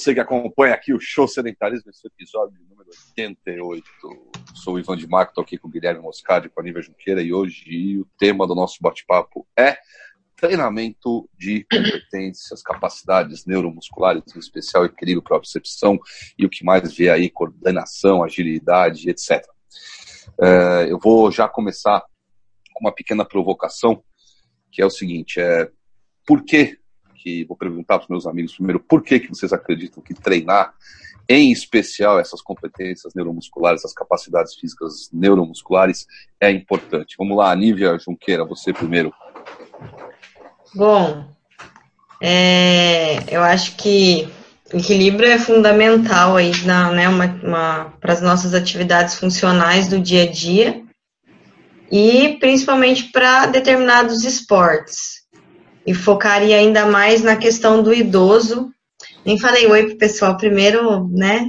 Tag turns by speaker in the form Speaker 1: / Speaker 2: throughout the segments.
Speaker 1: você que acompanha aqui o Show Sedentarismo, esse episódio número 88. Sou o Ivan de Marco, estou aqui com o Guilherme Moscardi, com a Nívia Junqueira, e hoje o tema do nosso bate-papo é treinamento de competências, capacidades neuromusculares, em especial equilíbrio, percepção e o que mais vê aí, coordenação, agilidade, etc. É, eu vou já começar com uma pequena provocação, que é o seguinte, é por que que vou perguntar para os meus amigos primeiro por que, que vocês acreditam que treinar, em especial essas competências neuromusculares, essas capacidades físicas neuromusculares, é importante. Vamos lá, Nívia Junqueira, você primeiro.
Speaker 2: Bom, é, eu acho que equilíbrio é fundamental aí na, né, para as nossas atividades funcionais do dia a dia e principalmente para determinados esportes e focaria ainda mais na questão do idoso. Nem falei oi pro pessoal primeiro, né?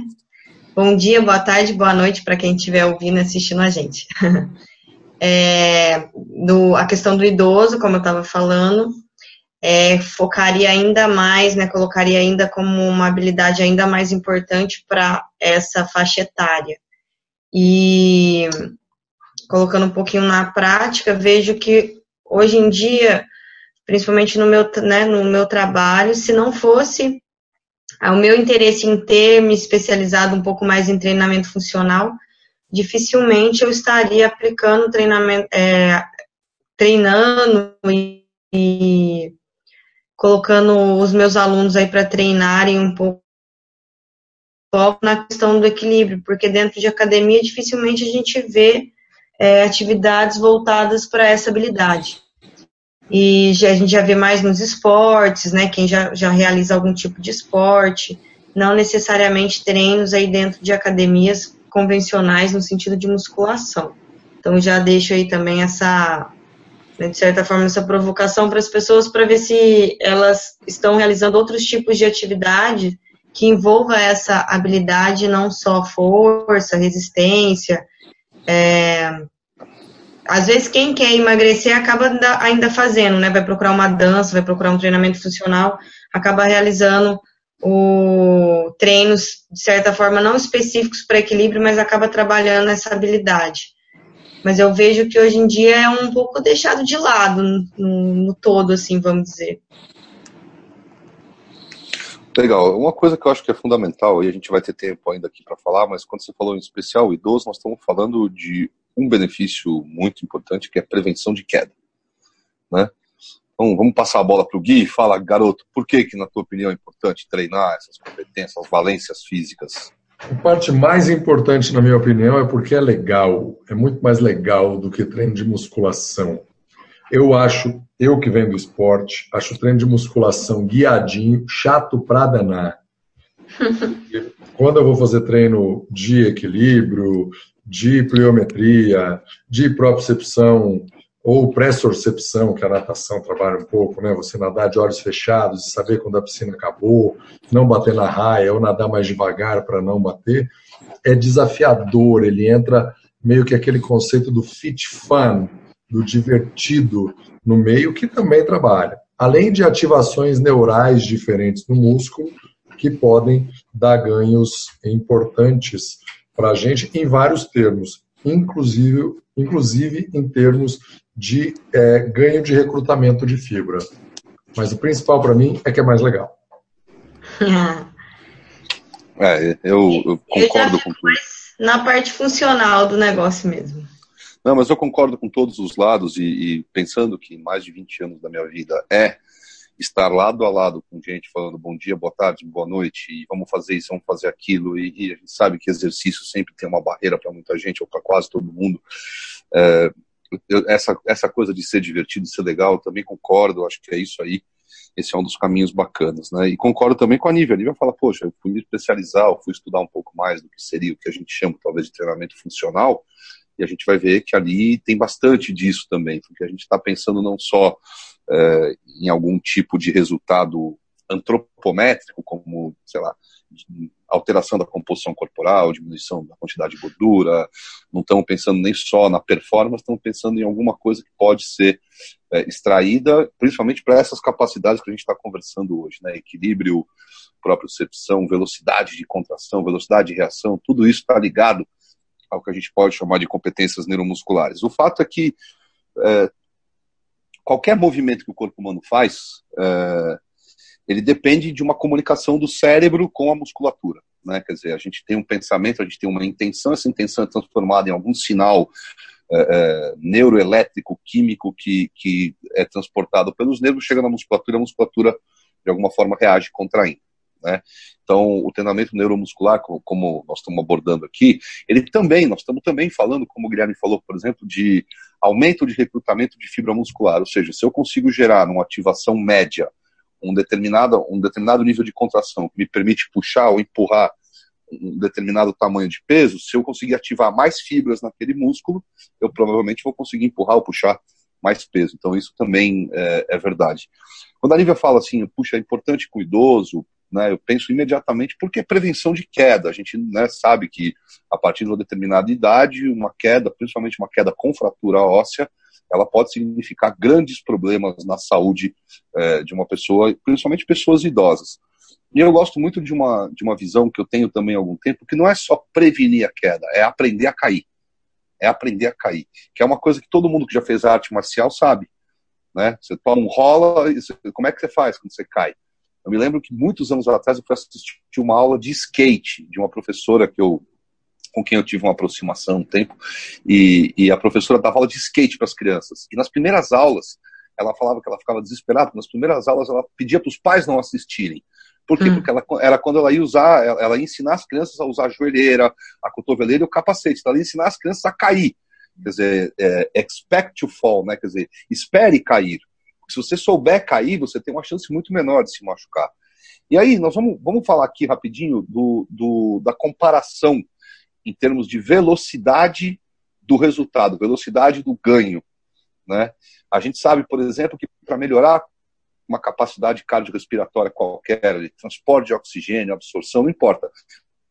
Speaker 2: Bom dia, boa tarde, boa noite para quem estiver ouvindo assistindo a gente. é, do, a questão do idoso, como eu estava falando, é, focaria ainda mais, né, colocaria ainda como uma habilidade ainda mais importante para essa faixa etária. E colocando um pouquinho na prática, vejo que hoje em dia principalmente no meu, né, no meu trabalho, se não fosse o meu interesse em ter me especializado um pouco mais em treinamento funcional, dificilmente eu estaria aplicando treinamento, é, treinando e, e, colocando os meus alunos aí para treinarem um pouco na questão do equilíbrio, porque dentro de academia dificilmente a gente vê é, atividades voltadas para essa habilidade e já, a gente já vê mais nos esportes, né? Quem já, já realiza algum tipo de esporte, não necessariamente treinos aí dentro de academias convencionais no sentido de musculação. Então já deixo aí também essa, né, de certa forma, essa provocação para as pessoas para ver se elas estão realizando outros tipos de atividade que envolva essa habilidade, não só força, resistência, é, às vezes quem quer emagrecer acaba ainda fazendo, né? Vai procurar uma dança, vai procurar um treinamento funcional, acaba realizando o treinos de certa forma não específicos para equilíbrio, mas acaba trabalhando essa habilidade. Mas eu vejo que hoje em dia é um pouco deixado de lado no, no todo, assim, vamos dizer.
Speaker 1: Legal. Uma coisa que eu acho que é fundamental, e a gente vai ter tempo ainda aqui para falar, mas quando você falou em especial idoso, nós estamos falando de um benefício muito importante, que é a prevenção de queda. Né? Então, vamos passar a bola para o Gui. Fala, garoto, por que, que, na tua opinião, é importante treinar essas competências, as valências físicas?
Speaker 3: A parte mais importante, na minha opinião, é porque é legal. É muito mais legal do que treino de musculação. Eu acho, eu que venho do esporte, acho o treino de musculação guiadinho, chato pra danar. Quando eu vou fazer treino de equilíbrio, de pliometria, de propriocepção ou pressorcepção, que a natação trabalha um pouco, né? Você nadar de olhos fechados saber quando a piscina acabou, não bater na raia ou nadar mais devagar para não bater, é desafiador. Ele entra meio que aquele conceito do fit fun, do divertido no meio, que também trabalha. Além de ativações neurais diferentes no músculo, que podem dar ganhos importantes para a gente em vários termos, inclusive, inclusive em termos de é, ganho de recrutamento de fibra. Mas o principal para mim é que é mais legal.
Speaker 1: É, eu, eu concordo eu com tudo.
Speaker 2: Na parte funcional do negócio mesmo.
Speaker 1: Não, mas eu concordo com todos os lados e, e pensando que mais de 20 anos da minha vida é estar lado a lado com gente falando bom dia, boa tarde, boa noite, e vamos fazer isso, vamos fazer aquilo, e, e a gente sabe que exercício sempre tem uma barreira para muita gente, ou para quase todo mundo. É, eu, essa, essa coisa de ser divertido, ser legal, eu também concordo, acho que é isso aí. Esse é um dos caminhos bacanas, né? E concordo também com a Nívia. A Nívia fala, poxa, eu fui me especializar, eu fui estudar um pouco mais do que seria o que a gente chama, talvez, de treinamento funcional, e a gente vai ver que ali tem bastante disso também, porque a gente está pensando não só é, em algum tipo de resultado antropométrico, como, sei lá, alteração da composição corporal, diminuição da quantidade de gordura, não estamos pensando nem só na performance, estamos pensando em alguma coisa que pode ser é, extraída, principalmente para essas capacidades que a gente está conversando hoje, né? Equilíbrio, propriocepção, velocidade de contração, velocidade de reação, tudo isso está ligado ao que a gente pode chamar de competências neuromusculares. O fato é que é, qualquer movimento que o corpo humano faz, é, ele depende de uma comunicação do cérebro com a musculatura. Né? Quer dizer, a gente tem um pensamento, a gente tem uma intenção, essa intenção é transformada em algum sinal é, é, neuroelétrico, químico que, que é transportado pelos nervos, chega na musculatura, a musculatura de alguma forma reage contraindo. Né? Então, o treinamento neuromuscular, como nós estamos abordando aqui, ele também, nós estamos também falando, como o Guilherme falou, por exemplo, de aumento de recrutamento de fibra muscular, ou seja, se eu consigo gerar uma ativação média um determinado, um determinado nível de contração que me permite puxar ou empurrar um determinado tamanho de peso, se eu conseguir ativar mais fibras naquele músculo, eu provavelmente vou conseguir empurrar ou puxar mais peso. Então, isso também é, é verdade. Quando a Lívia fala assim, puxa, é importante com o idoso, né, eu penso imediatamente porque é prevenção de queda. A gente né, sabe que a partir de uma determinada idade, uma queda, principalmente uma queda com fratura óssea, ela pode significar grandes problemas na saúde é, de uma pessoa, principalmente pessoas idosas. E eu gosto muito de uma, de uma visão que eu tenho também há algum tempo, que não é só prevenir a queda, é aprender a cair. É aprender a cair. Que é uma coisa que todo mundo que já fez arte marcial sabe. Né? Você toma um rola, como é que você faz quando você cai? Eu me lembro que muitos anos atrás eu fui assistir uma aula de skate de uma professora que eu com quem eu tive uma aproximação um tempo, e, e a professora dava aula de skate para as crianças. E nas primeiras aulas, ela falava que ela ficava desesperada, nas primeiras aulas ela pedia para os pais não assistirem. Por quê? Hum. Porque ela, era quando ela ia usar, ela, ela ia ensinar as crianças a usar a joelheira, a cotoveleira e o capacete. Então, ela ia ensinar as crianças a cair. Quer dizer, é, expect to fall, né? Quer dizer, espere cair. Se você souber cair, você tem uma chance muito menor de se machucar. E aí, nós vamos, vamos falar aqui rapidinho do, do, da comparação em termos de velocidade do resultado, velocidade do ganho. Né? A gente sabe, por exemplo, que para melhorar uma capacidade cardiorrespiratória qualquer, de transporte de oxigênio, absorção, não importa.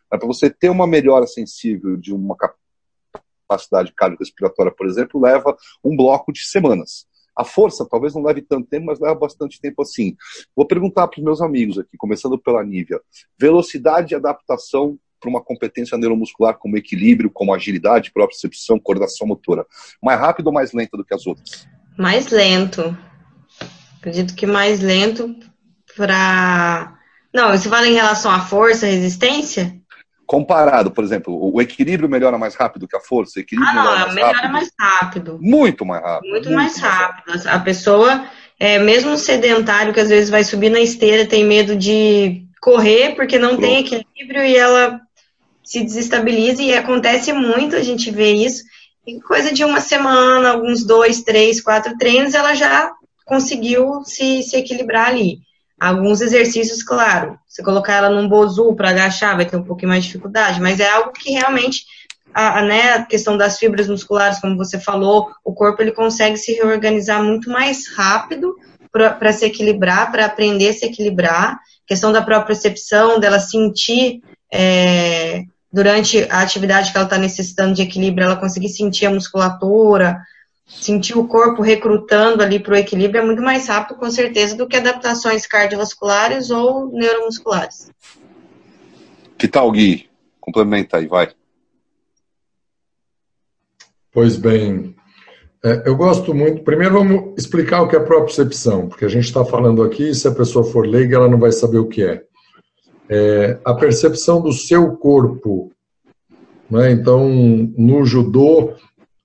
Speaker 1: Para você ter uma melhora sensível de uma capacidade cardiorrespiratória, por exemplo, leva um bloco de semanas. A força talvez não leve tanto tempo, mas leva bastante tempo assim. Vou perguntar para os meus amigos aqui, começando pela Nívia. Velocidade de adaptação para uma competência neuromuscular como equilíbrio, como agilidade, percepção, coordenação motora? Mais rápido ou mais lenta do que as outras?
Speaker 2: Mais lento. Acredito que mais lento para. Não, você fala em relação à força, resistência?
Speaker 1: Comparado, por exemplo, o equilíbrio melhora mais rápido que a força? O equilíbrio
Speaker 2: ah, não, melhora, mais, melhora rápido. mais rápido.
Speaker 1: Muito mais rápido.
Speaker 2: Muito, muito mais, mais rápido. rápido. A pessoa, é, mesmo sedentário, que às vezes vai subir na esteira, tem medo de correr porque não Pronto. tem equilíbrio e ela se desestabiliza e acontece muito, a gente vê isso. Em coisa de uma semana, alguns dois, três, quatro treinos, ela já conseguiu se, se equilibrar ali. Alguns exercícios, claro, se colocar ela num bozu para agachar, vai ter um pouquinho mais de dificuldade, mas é algo que realmente a, a, né, a questão das fibras musculares, como você falou, o corpo ele consegue se reorganizar muito mais rápido para se equilibrar, para aprender a se equilibrar. questão da própria percepção, dela sentir é, durante a atividade que ela está necessitando de equilíbrio, ela conseguir sentir a musculatura, sentir o corpo recrutando ali para o equilíbrio é muito mais rápido, com certeza, do que adaptações cardiovasculares ou neuromusculares.
Speaker 1: Que tal, Gui? Complementa aí, vai.
Speaker 3: Pois bem, é, eu gosto muito. Primeiro, vamos explicar o que é propriocepção, porque a gente está falando aqui, se a pessoa for leiga, ela não vai saber o que é é, a percepção do seu corpo. Né? Então, no judô,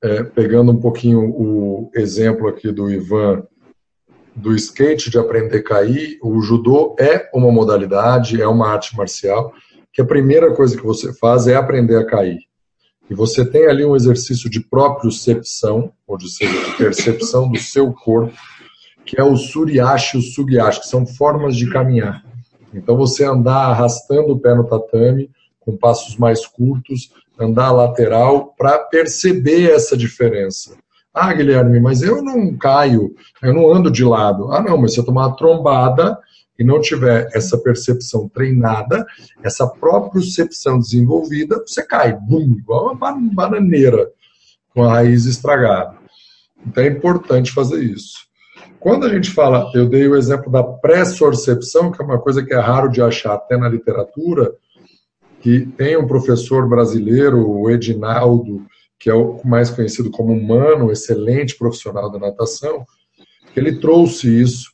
Speaker 3: é, pegando um pouquinho o exemplo aqui do Ivan, do skate, de aprender a cair, o judô é uma modalidade, é uma arte marcial, que a primeira coisa que você faz é aprender a cair. E você tem ali um exercício de propriocepção, ou seja, de percepção do seu corpo, que é o suriashi e o sugiashi, que são formas de caminhar. Então, você andar arrastando o pé no tatame, com passos mais curtos, andar lateral, para perceber essa diferença. Ah, Guilherme, mas eu não caio, eu não ando de lado. Ah, não, mas se eu tomar uma trombada, e não tiver essa percepção treinada, essa propriocepção desenvolvida, você cai, bum, igual uma bananeira com a raiz estragada. Então é importante fazer isso. Quando a gente fala, eu dei o exemplo da pressorcepção, que é uma coisa que é raro de achar até na literatura, que tem um professor brasileiro, o Edinaldo, que é o mais conhecido como humano, excelente profissional da natação, que ele trouxe isso,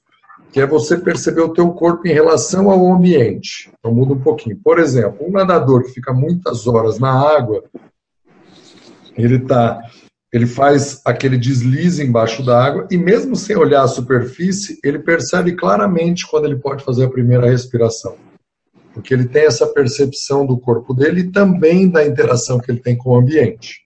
Speaker 3: que é você perceber o teu corpo em relação ao ambiente. Então muda um pouquinho. Por exemplo, um nadador que fica muitas horas na água, ele tá, ele faz aquele deslize embaixo da água e mesmo sem olhar a superfície, ele percebe claramente quando ele pode fazer a primeira respiração. Porque ele tem essa percepção do corpo dele e também da interação que ele tem com o ambiente.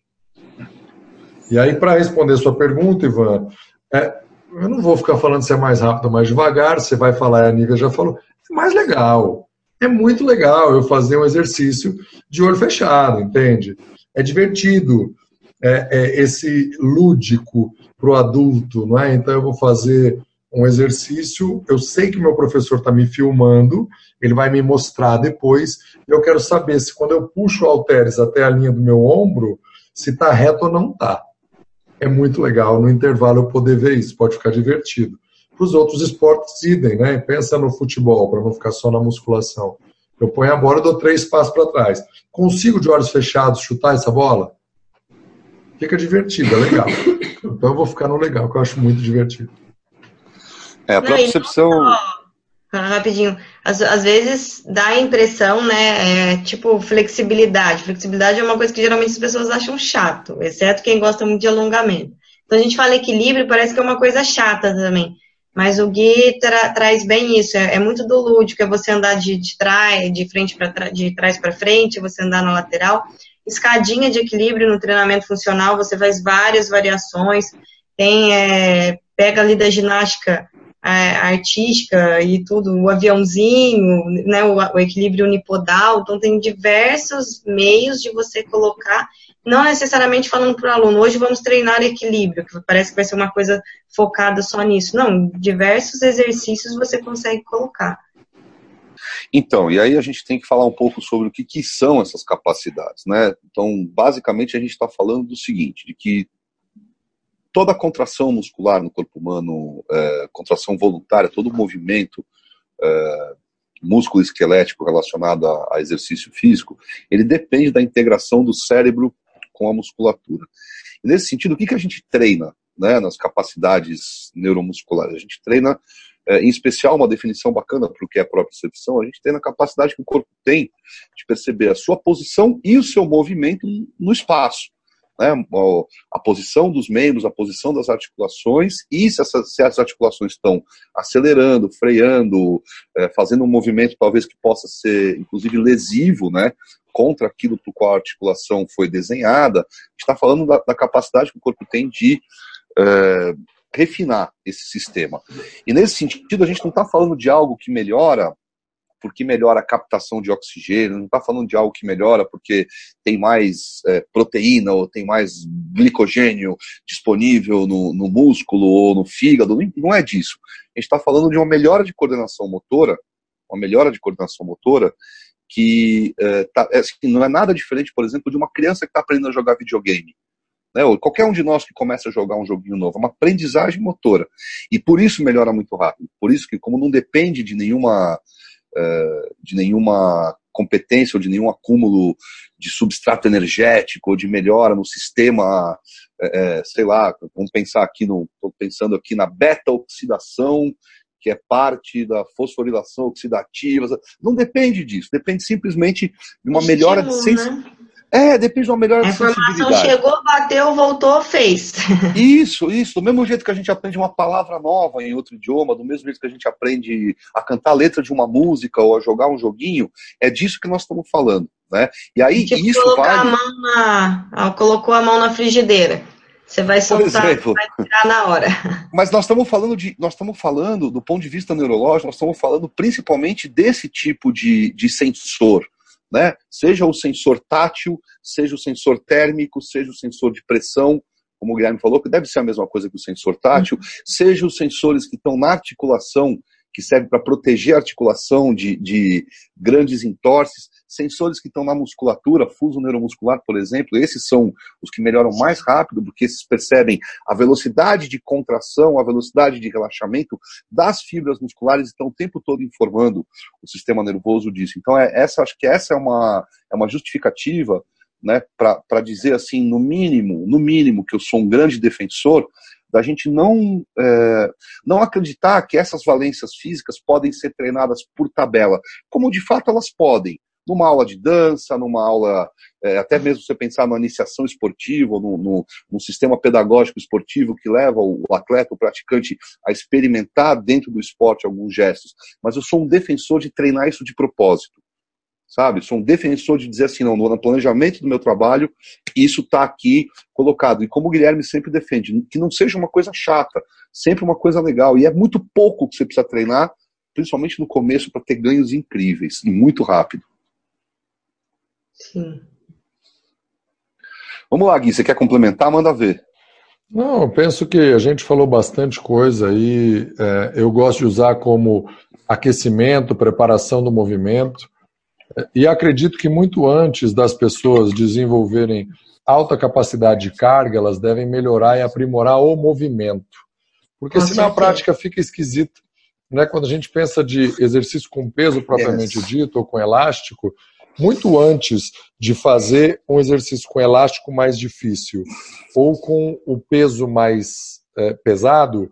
Speaker 3: E aí, para responder sua pergunta, Ivan, é, eu não vou ficar falando se é mais rápido ou mais devagar, você vai falar, a Nívia já falou, é mais legal. É muito legal eu fazer um exercício de olho fechado, entende? É divertido, é, é esse lúdico para o adulto, não é? Então eu vou fazer um exercício, eu sei que meu professor está me filmando, ele vai me mostrar depois, e eu quero saber se quando eu puxo o halteres até a linha do meu ombro, se está reto ou não está é muito legal no intervalo eu poder ver isso, pode ficar divertido. Para os outros esportes, idem, né? Pensa no futebol, para não ficar só na musculação. Eu ponho a bola e dou três passos para trás. Consigo, de olhos fechados, chutar essa bola? Fica divertido, é legal. Então eu vou ficar no legal, que eu acho muito divertido.
Speaker 1: É, a percepção.
Speaker 2: Rapidinho. Às, às, vezes dá a impressão, né? É, tipo, flexibilidade. Flexibilidade é uma coisa que geralmente as pessoas acham chato, exceto quem gosta muito de alongamento. Então a gente fala equilíbrio, parece que é uma coisa chata também. Mas o Gui tra traz bem isso, é, é, muito do lúdico, é você andar de, de trás, de frente para de trás para frente, você andar na lateral. Escadinha de equilíbrio no treinamento funcional, você faz várias variações. Tem, é, pega ali da ginástica artística e tudo, o aviãozinho, né, o, o, equilíbrio unipodal, então tem diversos meios de você colocar, não necessariamente falando para o aluno, hoje vamos treinar equilíbrio, que parece que vai ser uma coisa focada só nisso, não, diversos exercícios você consegue colocar.
Speaker 1: Então, e aí a gente tem que falar um pouco sobre o que, que são essas capacidades, né? Então, basicamente a gente está falando do seguinte, de que toda a contração muscular no corpo humano, é, contração voluntária, todo o movimento é, músculo esquelético relacionado a, a, exercício físico, ele depende da integração do cérebro com a musculatura. E nesse sentido, o que, que a gente treina né, nas capacidades neuromusculares? A gente treina, é, em especial, uma definição bacana para o que é a própria percepção, a gente treina a capacidade que o corpo tem de perceber a sua posição e o seu movimento no espaço né, a posição dos membros, a posição das articulações e se, essas, se as articulações estão acelerando, freando, é, fazendo um movimento talvez que possa ser inclusive lesivo, né, contra aquilo para qual a articulação foi desenhada. Está falando da, da, capacidade que o corpo tem de é, refinar esse sistema. E nesse sentido, a gente não está falando de algo que melhora porque melhora a captação de oxigênio, não está falando de algo que melhora porque tem mais é, proteína ou tem mais glicogênio disponível no, no músculo ou no fígado, não é disso. A gente está falando de uma melhora de coordenação motora, uma melhora de coordenação motora que é, tá, é, assim, não é nada diferente, por exemplo, de uma criança que está aprendendo a jogar videogame. Né, ou qualquer um de nós que começa a jogar um joguinho novo, é uma aprendizagem motora. E por isso melhora muito rápido. Por isso que, como não depende de nenhuma de nenhuma competência ou de nenhum acúmulo de substrato energético ou de melhora no sistema, é, sei lá, vamos pensar aqui no, estou pensando aqui na beta-oxidação, que é parte da fosforilação oxidativa, não depende disso, depende simplesmente de uma melhora de sensibilidade. É, depende de uma melhor
Speaker 2: A informação chegou, bateu, voltou, fez.
Speaker 1: Isso, isso. Do mesmo jeito que a gente aprende uma palavra nova em outro idioma, do mesmo jeito que a gente aprende a cantar a letra de uma música ou a jogar um joguinho, é disso que nós estamos falando, né? E aí, isso
Speaker 2: vale... A mão na... Colocou a mão na frigideira. Você vai soltar, exemplo, vai tirar na hora.
Speaker 1: Mas nós estamos falando de, nós estamos falando do ponto de vista neurológico, nós estamos falando principalmente desse tipo de, de sensor, né? Seja o sensor tátil, seja o sensor térmico, seja o sensor de pressão, como o Guilherme falou, que deve ser a mesma coisa que o sensor tátil, uhum. seja os sensores que estão na articulação, que serve para proteger a articulação de, de grandes entorses, sensores que estão na musculatura, fuso neuromuscular, por exemplo, esses são os que melhoram mais rápido, porque esses percebem a velocidade de contração, a velocidade de relaxamento das fibras musculares, estão o tempo todo informando o sistema nervoso disso. Então, é, essa, acho que essa é uma, é uma justificativa né, para dizer assim, no mínimo, no mínimo, que eu sou um grande defensor da gente não, é, não acreditar que essas valências físicas podem ser treinadas por tabela, como de fato elas podem. Numa aula de dança, numa aula, é, até mesmo você pensar na iniciação esportiva, no, no, no, sistema pedagógico esportivo que leva o atleta, o praticante, a experimentar dentro do esporte alguns gestos. Mas eu sou um defensor de treinar isso de propósito sabe? Sou um defensor de dizer assim, não, no planejamento do meu trabalho, isso está aqui colocado. E como o Guilherme sempre defende, que não seja uma coisa chata, sempre uma coisa legal. E é muito pouco que você precisa treinar, principalmente no começo, para ter ganhos incríveis e muito rápido.
Speaker 2: Sim.
Speaker 1: Vamos lá, Gui, você quer complementar? Manda ver.
Speaker 3: Não, eu penso que a gente falou bastante coisa e é, eu gosto de usar como aquecimento, preparação do movimento. E acredito que muito antes das pessoas desenvolverem alta capacidade de carga, elas devem melhorar e aprimorar o movimento. Porque se na prática fica esquisito. Né? Quando a gente pensa de exercício com peso propriamente yes. dito, ou com elástico, muito antes de fazer um exercício com elástico mais difícil ou com o peso mais é, pesado,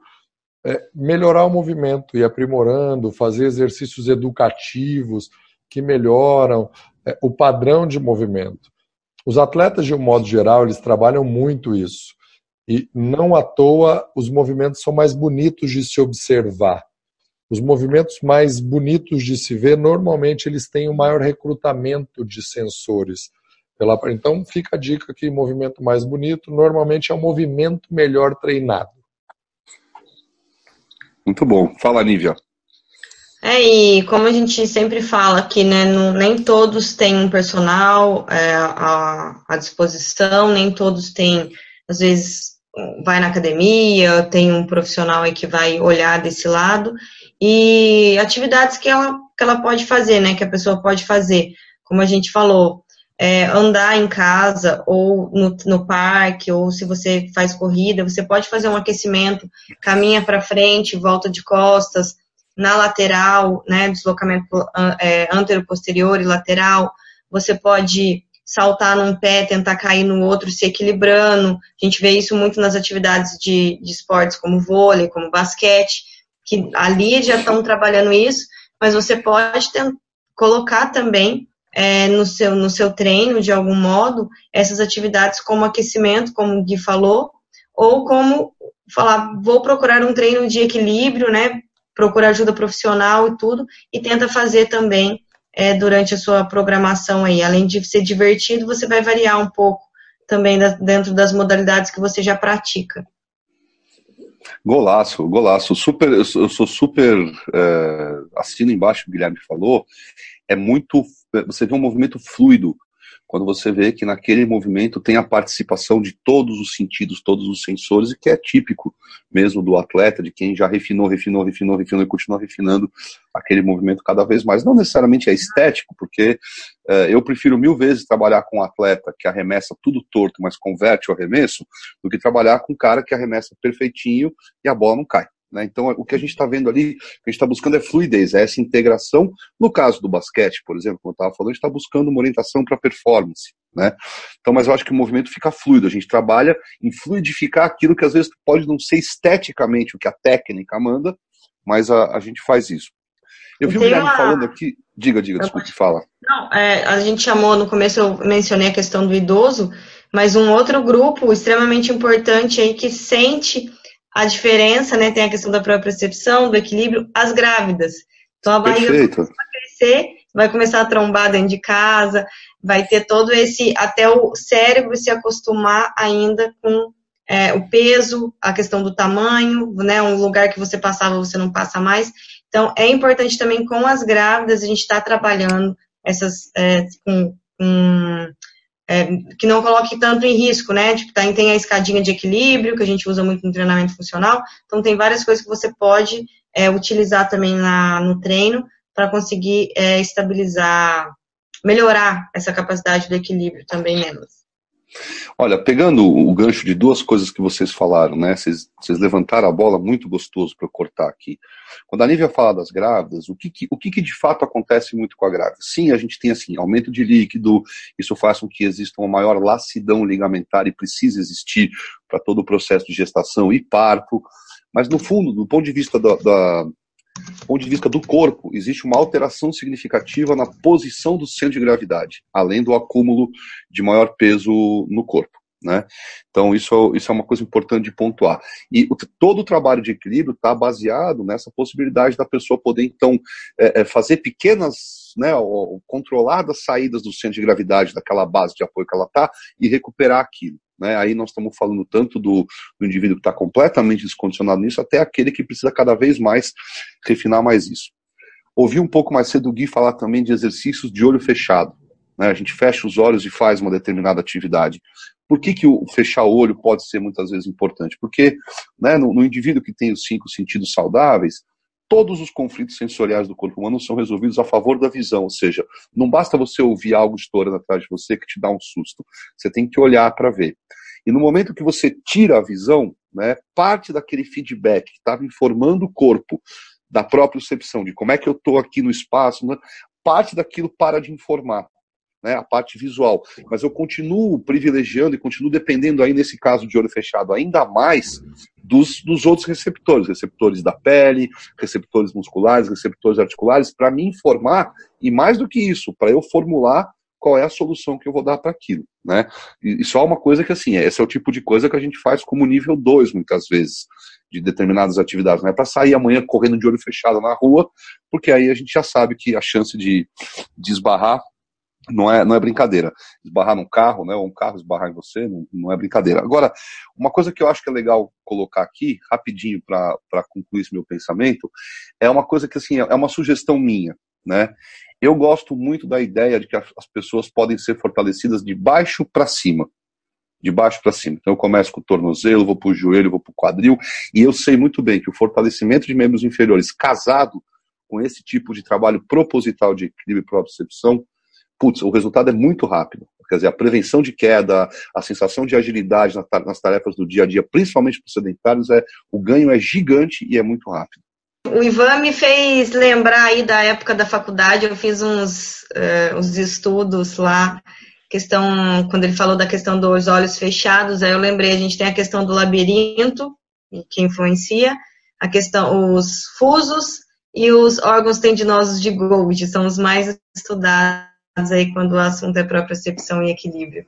Speaker 3: é, melhorar o movimento e aprimorando, fazer exercícios educativos, que melhoram é, o padrão de movimento. Os atletas, de um modo geral, eles trabalham muito isso. E não à toa os movimentos são mais bonitos de se observar. Os movimentos mais bonitos de se ver, normalmente eles têm um maior recrutamento de sensores. Então fica a dica que movimento mais bonito normalmente é um movimento melhor treinado.
Speaker 1: Muito bom. Fala, Nívia.
Speaker 2: É, e como a gente sempre fala aqui, né, no, nem todos têm um personal é, à, à, disposição, nem todos têm, às vezes, vai na academia, tem um profissional aí que vai olhar desse lado, e atividades que ela, que ela pode fazer, né, que a pessoa pode fazer, como a gente falou, é, andar em casa ou no, no, parque, ou se você faz corrida, você pode fazer um aquecimento, caminha para frente, volta de costas, na lateral, né, deslocamento é, antero-posterior e lateral, você pode saltar num pé, tentar cair no outro, se equilibrando. A gente vê isso muito nas atividades de, de esportes como vôlei, como basquete, que ali já estão trabalhando isso, mas você pode ter, colocar também é, no, seu, no seu treino, de algum modo, essas atividades como aquecimento, como o Gui falou, ou como falar, vou procurar um treino de equilíbrio, né, procura ajuda profissional e tudo, e tenta fazer também é, durante a sua programação aí. Além de ser divertido, você vai variar um pouco também da, dentro das modalidades que você já pratica.
Speaker 1: Golaço, golaço. Super, eu sou super. É, assino embaixo o Guilherme falou. É muito. Você vê um movimento fluido quando você vê que naquele movimento tem a participação de todos os sentidos, todos os sensores, e que é típico mesmo do atleta, de quem já refinou, refinou, refinou, refinou e continua refinando aquele movimento cada vez mais. Não necessariamente é estético, porque uh, eu prefiro mil vezes trabalhar com um atleta que arremessa tudo torto, mas converte o arremesso, do que trabalhar com um cara que arremessa perfeitinho e a bola não cai. Né? Então, o que a gente está vendo ali, o que a gente está buscando é fluidez, é essa integração. No caso do basquete, por exemplo, como eu estava falando, a gente está buscando uma orientação para performance. Né? Então, mas eu acho que o movimento fica fluido. A gente trabalha em fluidificar aquilo que às vezes pode não ser esteticamente o que a técnica manda, mas a, a gente faz isso. Eu vi o Guilherme uma... falando aqui. Diga, diga, desculpe, fala.
Speaker 2: Não, é, a gente chamou, no começo eu mencionei a questão do idoso, mas um outro grupo extremamente importante aí que sente a diferença, né, tem a questão da própria percepção, do equilíbrio, as grávidas. Então a barriga Perfeito. vai crescer, vai começar a trombar dentro de casa, vai ter todo esse, até o cérebro se acostumar ainda com é, o peso, a questão do tamanho, né, um lugar que você passava, você não passa mais. Então, é importante também com as grávidas, a gente está trabalhando essas, é, com, com é, que não coloque tanto em risco, né? Tipo, tá, tem a escadinha de equilíbrio, que a gente usa muito no treinamento funcional. Então, tem várias coisas que você pode é, utilizar também na, no treino para conseguir é, estabilizar, melhorar essa capacidade do equilíbrio também nelas.
Speaker 1: Olha, pegando o gancho de duas coisas que vocês falaram, né? Vocês, vocês levantaram a bola muito gostoso para eu cortar aqui. Quando a Nívia fala das grávidas, o que, que o que, que, de fato acontece muito com a grávida? Sim, a gente tem assim, aumento de líquido, isso faz com que exista uma maior lacidão ligamentar e precisa existir para todo o processo de gestação e parto. Mas no fundo, do ponto de vista da, da do ponto de vista do corpo, existe uma alteração significativa na posição do centro de gravidade, além do acúmulo de maior peso no corpo. Né? Então, isso, isso é uma coisa importante de pontuar. E o, todo o trabalho de equilíbrio está baseado nessa possibilidade da pessoa poder, então, é, é, fazer pequenas, né, controladas saídas do centro de gravidade, daquela base de apoio que ela está, e recuperar aquilo. Né? Aí nós estamos falando tanto do, do indivíduo que está completamente descondicionado nisso, até aquele que precisa cada vez mais refinar mais isso. Ouvi um pouco mais cedo o Gui falar também de exercícios de olho fechado. Né? A gente fecha os olhos e faz uma determinada atividade. Por que, que o fechar o olho pode ser muitas vezes importante? Porque né, no, no indivíduo que tem os cinco sentidos saudáveis, todos os conflitos sensoriais do corpo humano são resolvidos a favor da visão, ou seja, não basta você ouvir algo estourando atrás de você que te dá um susto, você tem que olhar para ver. E no momento que você tira a visão, né, parte daquele feedback que estava informando o corpo da própria percepção de como é que eu estou aqui no espaço, né, parte daquilo para de informar né, a parte visual. Mas eu continuo privilegiando e continuo dependendo aí, nesse caso de olho fechado, ainda mais dos, dos outros receptores, receptores da pele, receptores musculares, receptores articulares, para me informar, e mais do que isso, para eu formular qual é a solução que eu vou dar para aquilo, né? E, e, só uma coisa que assim, esse é o tipo de coisa que a gente faz como nível 2 muitas vezes de determinadas atividades, não é para sair amanhã correndo de olho fechado na rua, porque aí a gente já sabe que a chance de, de esbarrar não é, não é brincadeira. Esbarrar num carro, né, ou um carro esbarrar em você, não, não é brincadeira. Agora, uma coisa que eu acho que é legal colocar aqui, rapidinho, para concluir esse meu pensamento, é uma coisa que, assim, é uma sugestão minha, né? Eu gosto muito da ideia de que as pessoas podem ser fortalecidas de baixo para cima. De baixo para cima. Então eu começo com o tornozelo, vou para o joelho, vou para o quadril, e eu sei muito bem que o fortalecimento de membros inferiores casado com esse tipo de trabalho proposital de equilíbrio e propriocepção putz, o resultado é muito rápido. Quer dizer, a prevenção de queda, a sensação de agilidade nas tarefas do dia a dia, principalmente para os sedentários, é, o ganho é gigante e é muito rápido.
Speaker 2: O Ivan me fez lembrar aí da época da faculdade, eu fiz uns, uh, uns estudos lá, questão, quando ele falou da questão dos olhos fechados, aí eu lembrei, a gente tem a questão do labirinto, que influencia, a questão, os fusos e os órgãos tendinosos de Gold, são os mais estudados aí quando o assunto é percepção e equilíbrio.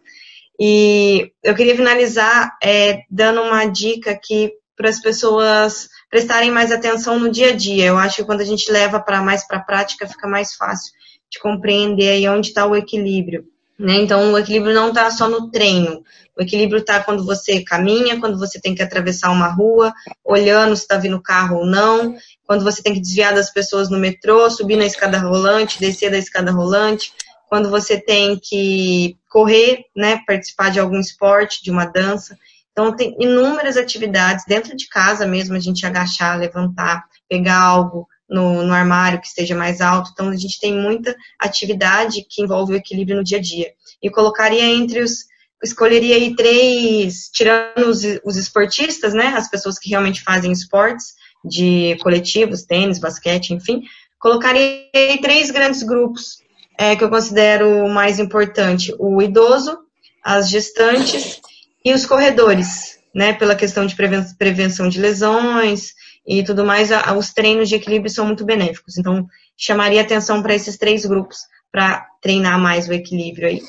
Speaker 2: E eu queria finalizar é, dando uma dica aqui para as pessoas prestarem mais atenção no dia a dia. Eu acho que quando a gente leva para mais para a prática, fica mais fácil de compreender aí onde está o equilíbrio. Né? Então, o equilíbrio não está só no treino. O equilíbrio está quando você caminha, quando você tem que atravessar uma rua, olhando se está vindo carro ou não, quando você tem que desviar das pessoas no metrô, subir na escada rolante, descer da escada rolante, quando você tem que correr, né, participar de algum esporte, de uma dança. Então, tem inúmeras atividades dentro de casa mesmo, a gente agachar, levantar, pegar algo no, no armário que esteja mais alto. Então, a gente tem muita atividade que envolve o equilíbrio no dia a dia. E colocaria entre os, escolheria aí três, tirando os, os esportistas, né, as pessoas que realmente fazem esportes, de coletivos, tênis, basquete, enfim, colocaria aí três grandes grupos é, que eu considero mais importante: o idoso, as gestantes e os corredores, né? Pela questão de prevenção de lesões e tudo mais, os treinos de equilíbrio são muito benéficos. Então, chamaria atenção para esses três grupos para treinar mais o equilíbrio aí.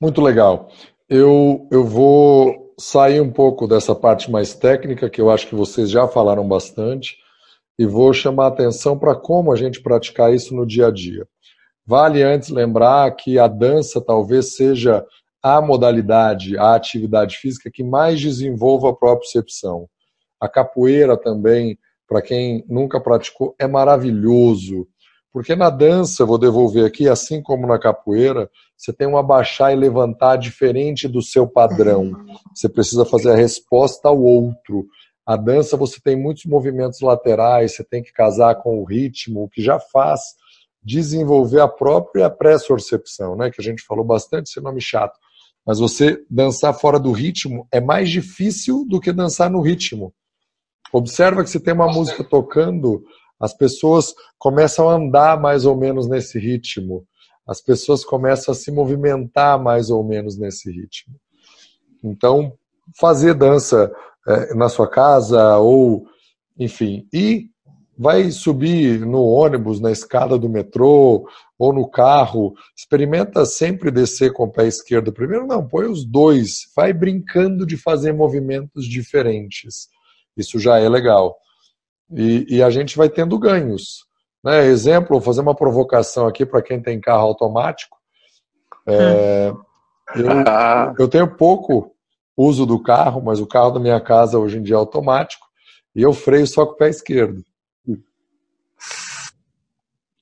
Speaker 3: Muito legal. Eu, eu vou sair um pouco dessa parte mais técnica, que eu acho que vocês já falaram bastante, e vou chamar atenção para como a gente praticar isso no dia a dia. Vale antes lembrar que a dança talvez seja a modalidade, a atividade física que mais desenvolva a propriocepção. A capoeira também, para quem nunca praticou, é maravilhoso. Porque na dança, vou devolver aqui, assim como na capoeira, você tem um abaixar e levantar diferente do seu padrão. Você precisa fazer a resposta ao outro. A dança você tem muitos movimentos laterais, você tem que casar com o ritmo, o que já faz desenvolver a própria pressorcepção, né? Que a gente falou bastante esse nome chato. Mas você dançar fora do ritmo é mais difícil do que dançar no ritmo. Observa que se tem uma música tocando, as pessoas começam a andar mais ou menos nesse ritmo. As pessoas começam a se movimentar mais ou menos nesse ritmo. Então, fazer dança é, na sua casa ou, enfim, e vai subir no ônibus, na escada do metrô ou no carro, experimenta sempre descer com o pé esquerdo primeiro, não, põe os dois, vai brincando de fazer movimentos diferentes. Isso já é legal. E, e a gente vai tendo ganhos. Né? Exemplo, vou fazer uma provocação aqui para quem tem carro automático. É, eu, eu tenho pouco uso do carro, mas o carro da minha casa hoje em dia é automático e eu freio só com o pé esquerdo.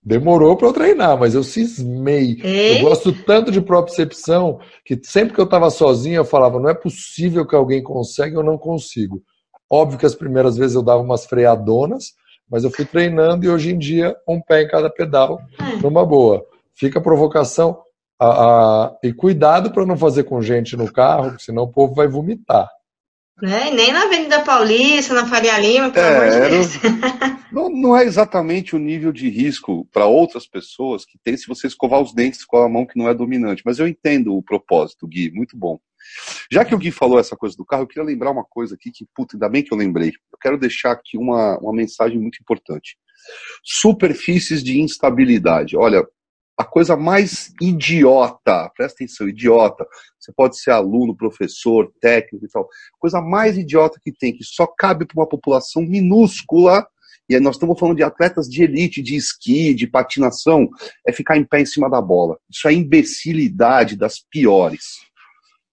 Speaker 3: Demorou para eu treinar, mas eu cismei. Eu gosto tanto de propriocepção que sempre que eu estava sozinho eu falava: não é possível que alguém consiga, eu não consigo. Óbvio que as primeiras vezes eu dava umas freadonas, mas eu fui treinando e hoje em dia um pé em cada pedal, é. numa boa. Fica a provocação a, a, e cuidado para não fazer com gente no carro, senão o povo vai vomitar.
Speaker 2: Né? Nem na Avenida Paulista, na Faria Lima, pelo é, amor de Deus.
Speaker 1: Não, não é exatamente o nível de risco para outras pessoas que tem se você escovar os dentes com a mão que não é dominante. Mas eu entendo o propósito, Gui, muito bom. Já que o Gui falou essa coisa do carro, eu queria lembrar uma coisa aqui que, puta, ainda bem que eu lembrei. Eu quero deixar aqui uma, uma mensagem muito importante. Superfícies de instabilidade. Olha, a coisa mais idiota, presta atenção, idiota. Você pode ser aluno, professor, técnico e tal. Coisa mais idiota que tem, que só cabe para uma população minúscula. E nós estamos falando de atletas de elite, de esqui, de patinação, é ficar em pé em cima da bola. Isso é imbecilidade das piores.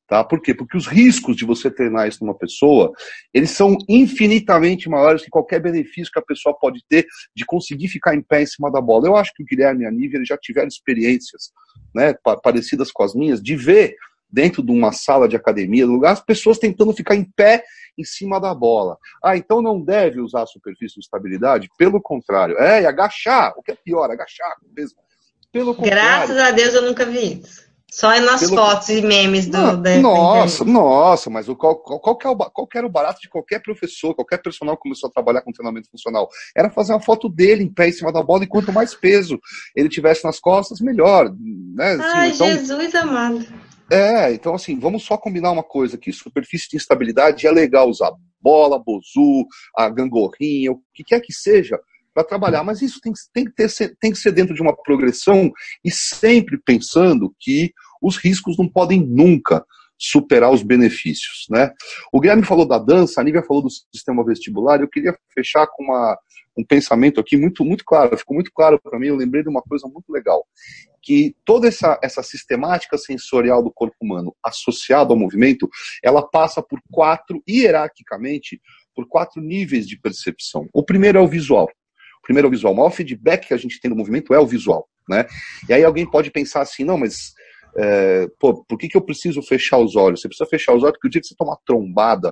Speaker 1: Tá? Por quê? Porque os riscos de você treinar isso numa pessoa, eles são infinitamente maiores que qualquer benefício que a pessoa pode ter de conseguir ficar em pé em cima da bola. Eu acho que o Guilherme e a Nívia já tiveram experiências né, parecidas com as minhas, de ver dentro de uma sala de academia, lugar, as pessoas tentando ficar em pé em cima da bola. Ah, então não deve usar a superfície de estabilidade? Pelo contrário. É, e agachar, o que é pior, agachar mesmo.
Speaker 2: Pelo contrário. Graças a Deus eu nunca vi isso. Só nas Pelo... fotos e memes do. Não,
Speaker 1: da, nossa, da nossa, mas o, qual, qual, que é o, qual que era o barato de qualquer professor, qualquer personal que começou a trabalhar com treinamento funcional? Era fazer uma foto dele em pé em cima da bola e quanto mais peso ele tivesse nas costas, melhor. Né?
Speaker 2: Assim, Ai, então, Jesus amado.
Speaker 1: É, então assim, vamos só combinar uma coisa aqui. Superfície de instabilidade é legal usar bola, bozu, a gangorrinha, o que quer que seja, para trabalhar, mas isso tem, tem, que ter, tem que ser dentro de uma progressão e sempre pensando que os riscos não podem nunca superar os benefícios. Né? O Guilherme falou da dança, a Nívia falou do sistema vestibular, eu queria fechar com uma, um pensamento aqui muito, muito claro, ficou muito claro para mim, eu lembrei de uma coisa muito legal, que toda essa, essa sistemática sensorial do corpo humano associado ao movimento, ela passa por quatro, hierarquicamente, por quatro níveis de percepção. O primeiro é o visual. Primeiro é o visual. O maior feedback que a gente tem no movimento é o visual. Né? E aí alguém pode pensar assim, não, mas é, pô, por que, que eu preciso fechar os olhos? Você precisa fechar os olhos porque o dia que você toma trombada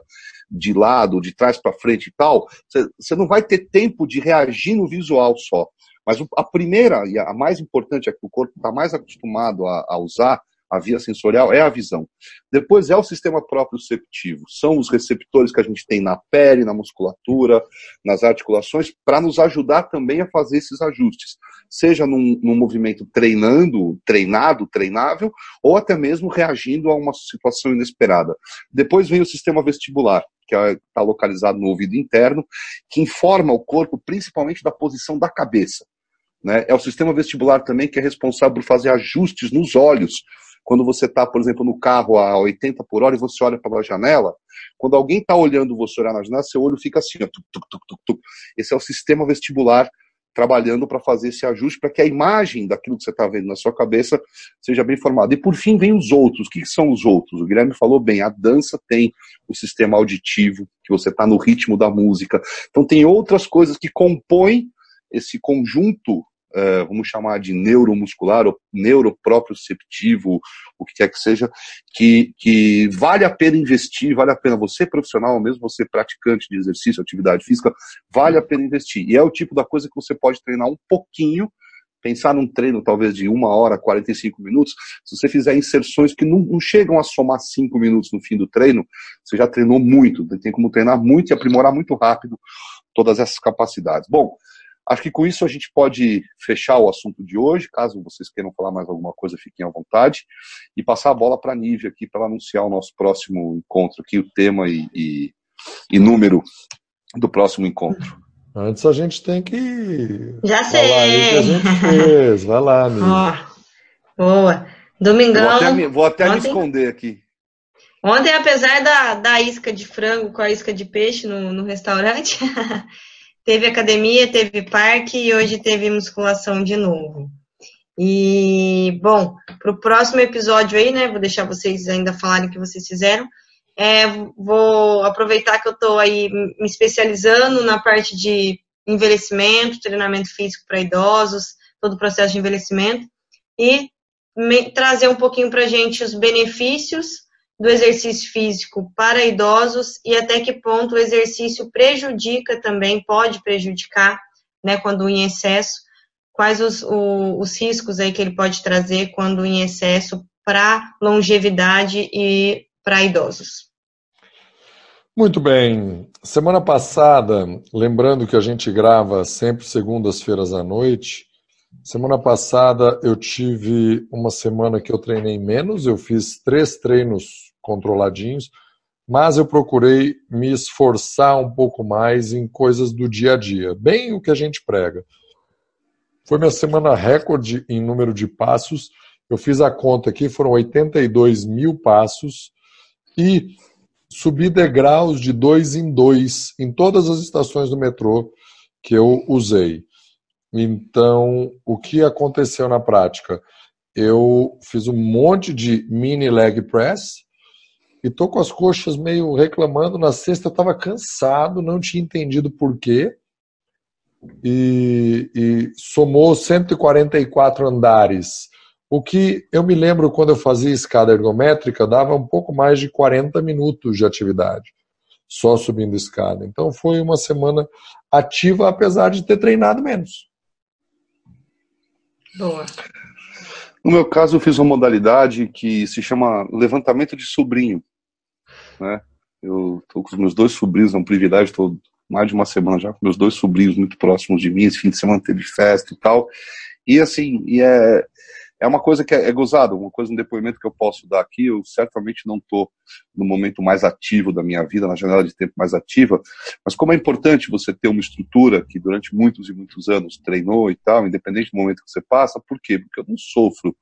Speaker 1: de lado, de trás para frente e tal, você, você não vai ter tempo de reagir no visual só. Mas a primeira e a mais importante, é que o corpo está mais acostumado a, a usar, a via sensorial é a visão. Depois é o sistema proprioceptivo. São os receptores que a gente tem na pele, na musculatura, nas articulações, para nos ajudar também a fazer esses ajustes. Seja num, num, movimento treinando, treinado, treinável, ou até mesmo reagindo a uma situação inesperada. Depois vem o sistema vestibular, que está localizado no ouvido interno, que informa o corpo principalmente da posição da cabeça. Né? É o sistema vestibular também que é responsável por fazer ajustes nos olhos quando você está, por exemplo, no carro a 80 por hora e você olha pela janela, quando alguém está olhando você olhar na janela, seu olho fica assim, ó, tuc, tuc, tuc, esse é o sistema vestibular trabalhando para fazer esse ajuste, para que a imagem daquilo que você está vendo na sua cabeça seja bem formada. E por fim vem os outros. O que, que são os outros? O Guilherme falou bem, a dança tem o sistema auditivo, que você está no ritmo da música. Então tem outras coisas que compõem esse conjunto é, vamos chamar de neuromuscular ou neuroproprioceptivo, o que quer que seja, que, que vale a pena investir, vale a pena você profissional, mesmo você praticante de exercício, atividade física, vale a pena investir. E é o tipo da coisa que você pode treinar um pouquinho pensar num treino talvez de uma hora, 45 minutos, se você fizer inserções que não, não, chegam a somar cinco minutos no fim do treino, você já treinou muito, tem como treinar muito e aprimorar muito rápido todas essas capacidades. Bom, acho que com isso a gente pode fechar o assunto de hoje. Caso vocês queiram falar mais alguma coisa, fiquem à vontade. E passar a bola para a Nívia aqui para anunciar o nosso próximo encontro aqui, o tema e, e, e número do próximo encontro.
Speaker 3: Antes a gente tem que.
Speaker 2: Já sei. Falar aí
Speaker 3: que a gente fez. Vai lá, Nívia.
Speaker 2: Oh, boa. Domingão.
Speaker 1: Vou até, me, vou até ontem, me esconder aqui.
Speaker 2: Ontem, apesar da, da isca de frango com a isca de peixe no, no restaurante, teve academia, teve parque e hoje teve musculação de novo. E, bom, para o próximo episódio aí, né? Vou deixar vocês ainda falarem o que vocês fizeram. É, vou aproveitar que eu estou aí me especializando na parte de envelhecimento, treinamento físico para idosos, todo o processo de envelhecimento, e trazer um pouquinho para gente os benefícios do exercício físico para idosos e até que ponto o exercício prejudica também, pode prejudicar, né, quando em excesso, quais os, o, os riscos aí que ele pode trazer quando em excesso para longevidade e para idosos.
Speaker 3: Muito bem. Semana passada, lembrando que a gente grava sempre segundas-feiras à noite, semana passada eu tive uma semana que eu treinei menos, eu fiz três treinos controladinhos, mas eu procurei me esforçar um pouco mais em coisas do dia a dia, bem o que a gente prega. Foi minha semana recorde em número de passos. Eu fiz a conta aqui, foram 82 mil passos e subi degraus de dois em dois em todas as estações do metrô que eu usei. Então, o que aconteceu na prática? Eu fiz um monte de mini leg press, e tô com as coxas meio reclamando. Na sexta eu estava cansado, não tinha entendido por quê. E, e, somou 144 andares. O que eu me lembro quando eu fazia escada ergométrica dava um pouco mais de 40 minutos de atividade, só subindo escada. Então foi uma semana ativa, apesar de ter treinado menos.
Speaker 2: Boa.
Speaker 1: No meu caso, eu fiz uma modalidade que se chama levantamento de sobrinho. Né? Eu estou com os meus dois sobrinhos, é um privilégio, estou mais de uma semana já com meus dois sobrinhos muito próximos de mim. Esse fim de semana teve festa e tal. E assim, e é, é uma coisa que é, é gozada, uma coisa, um depoimento que eu posso dar aqui. Eu certamente não estou no momento mais ativo da minha vida, na janela de tempo mais ativa, mas como é importante você ter uma estrutura que durante muitos e muitos anos treinou e tal, independente do momento que você passa, por quê? Porque eu não sofro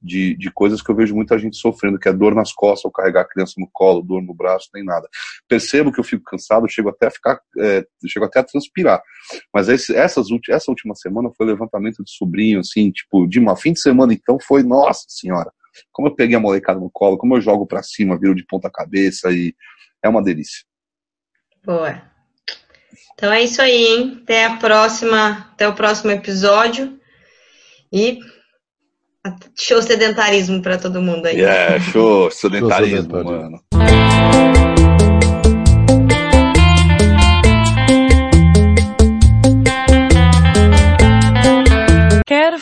Speaker 1: de, de coisas que eu vejo muita gente sofrendo, que é dor nas costas, ou carregar a criança no colo, dor no braço, nem nada. Percebo que eu fico cansado, chego até a ficar, é, chego até a transpirar. Mas esse, essas, essa última semana foi levantamento de sobrinho, assim, tipo, de uma fim de semana então foi, nossa senhora, como eu peguei a molecada no colo, como eu jogo para cima, viro de ponta cabeça e é uma delícia.
Speaker 2: Boa. Então é isso aí, hein? Até a próxima, até o próximo episódio. E show sedentarismo para todo mundo aí.
Speaker 1: É, show sedentarismo, show sedentarismo. mano.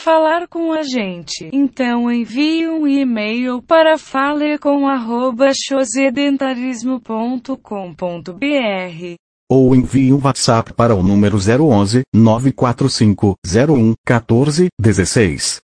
Speaker 4: falar com a gente. Então envie um e-mail para falecom@chosedentarismo.com.br
Speaker 5: ou envie um WhatsApp para o número 011 945 01 14 16.